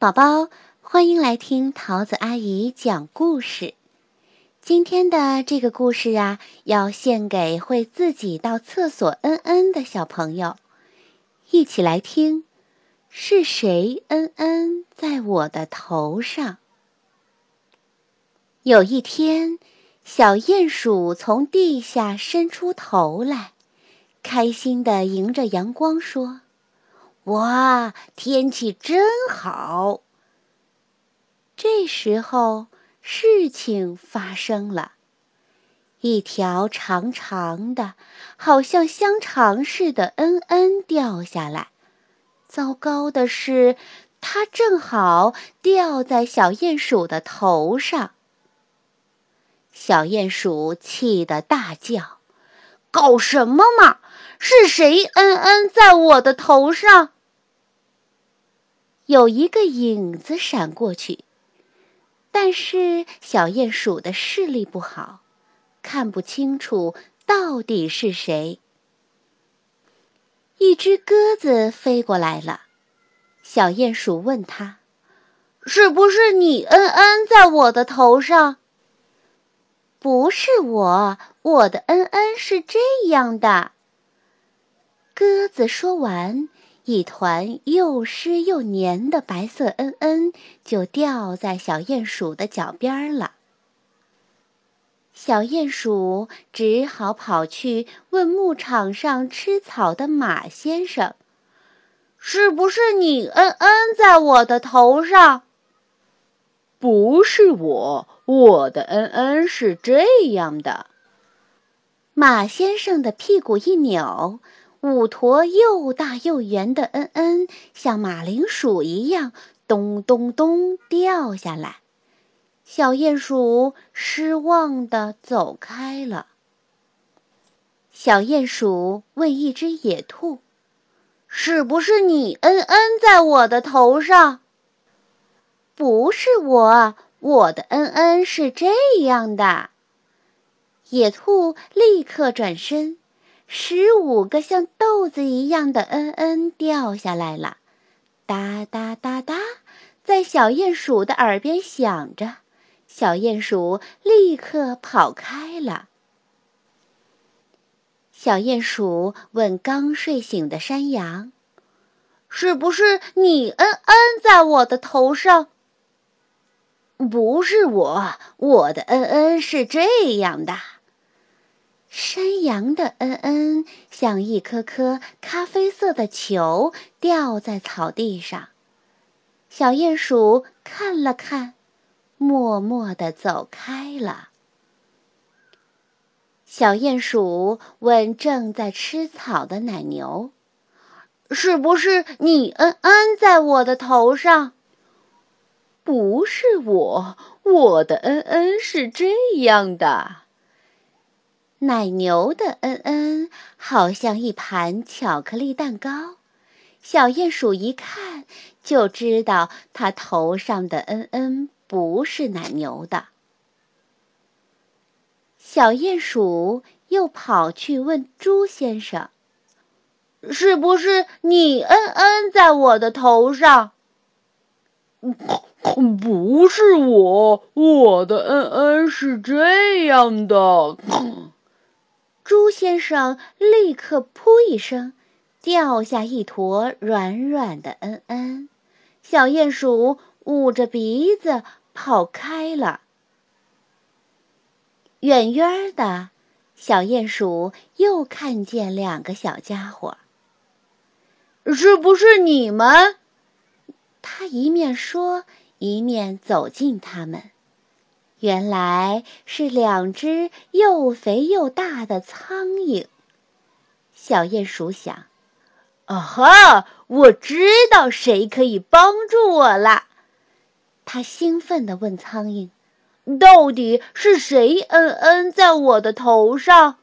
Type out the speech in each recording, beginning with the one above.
宝宝，欢迎来听桃子阿姨讲故事。今天的这个故事啊，要献给会自己到厕所嗯嗯的小朋友。一起来听，是谁嗯嗯在我的头上？有一天，小鼹鼠从地下伸出头来，开心地迎着阳光说。哇，天气真好！这时候，事情发生了，一条长长的、好像香肠似的“嗯嗯”掉下来。糟糕的是，它正好掉在小鼹鼠的头上。小鼹鼠气得大叫：“搞什么嘛！”是谁？嗯嗯，在我的头上。有一个影子闪过去，但是小鼹鼠的视力不好，看不清楚到底是谁。一只鸽子飞过来了，小鼹鼠问他：“是不是你？嗯嗯，在我的头上？”“不是我，我的嗯嗯是这样的。”鸽子说完，一团又湿又黏的白色“嗯嗯”就掉在小鼹鼠的脚边了。小鼹鼠只好跑去问牧场上吃草的马先生：“是不是你？嗯嗯，在我的头上？”“不是我，我的嗯嗯是这样的。”马先生的屁股一扭。五坨又大又圆的“嗯嗯”像马铃薯一样咚咚咚掉下来，小鼹鼠失望地走开了。小鼹鼠问一只野兔：“是不是你？嗯嗯，在我的头上？”“不是我，我的嗯嗯是这样的。”野兔立刻转身。十五个像豆子一样的“嗯嗯”掉下来了，哒哒哒哒，在小鼹鼠的耳边响着。小鼹鼠立刻跑开了。小鼹鼠问刚睡醒的山羊：“是不是你？嗯嗯，在我的头上？”“不是我，我的嗯嗯是这样的。”山羊的“嗯嗯”像一颗颗咖啡色的球掉在草地上，小鼹鼠看了看，默默地走开了。小鼹鼠问正在吃草的奶牛：“是不是你？嗯嗯，在我的头上？”“不是我，我的嗯嗯是这样的。”奶牛的“嗯嗯”好像一盘巧克力蛋糕，小鼹鼠一看就知道它头上的“嗯嗯”不是奶牛的。小鼹鼠又跑去问猪先生：“是不是你‘嗯嗯’在我的头上？”“ 不是我，我的‘嗯嗯’是这样的。”猪先生立刻“噗”一声，掉下一坨软软的“嗯嗯”，小鼹鼠捂着鼻子跑开了。远远的，小鼹鼠又看见两个小家伙。是不是你们？他一面说，一面走近他们。原来是两只又肥又大的苍蝇。小鼹鼠想：“啊哈，我知道谁可以帮助我了。”他兴奋地问苍蝇：“到底是谁？嗯嗯，在我的头上？”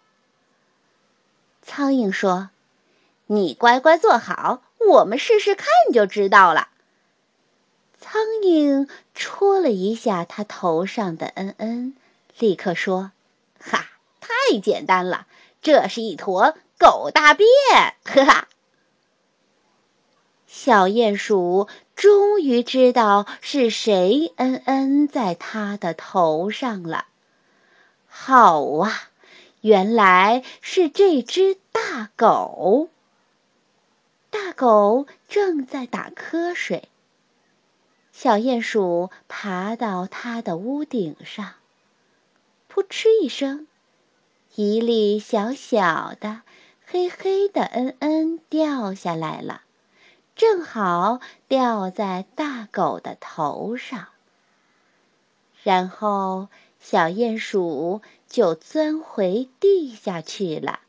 苍蝇说：“你乖乖坐好，我们试试看就知道了。”苍蝇戳了一下他头上的“嗯嗯”，立刻说：“哈，太简单了，这是一坨狗大便！”哈哈。小鼹鼠终于知道是谁嗯嗯在它的头上了。好啊，原来是这只大狗。大狗正在打瞌睡。小鼹鼠爬到它的屋顶上，扑哧一声，一粒小小的、黑黑的嗯嗯掉下来了，正好掉在大狗的头上。然后，小鼹鼠就钻回地下去了。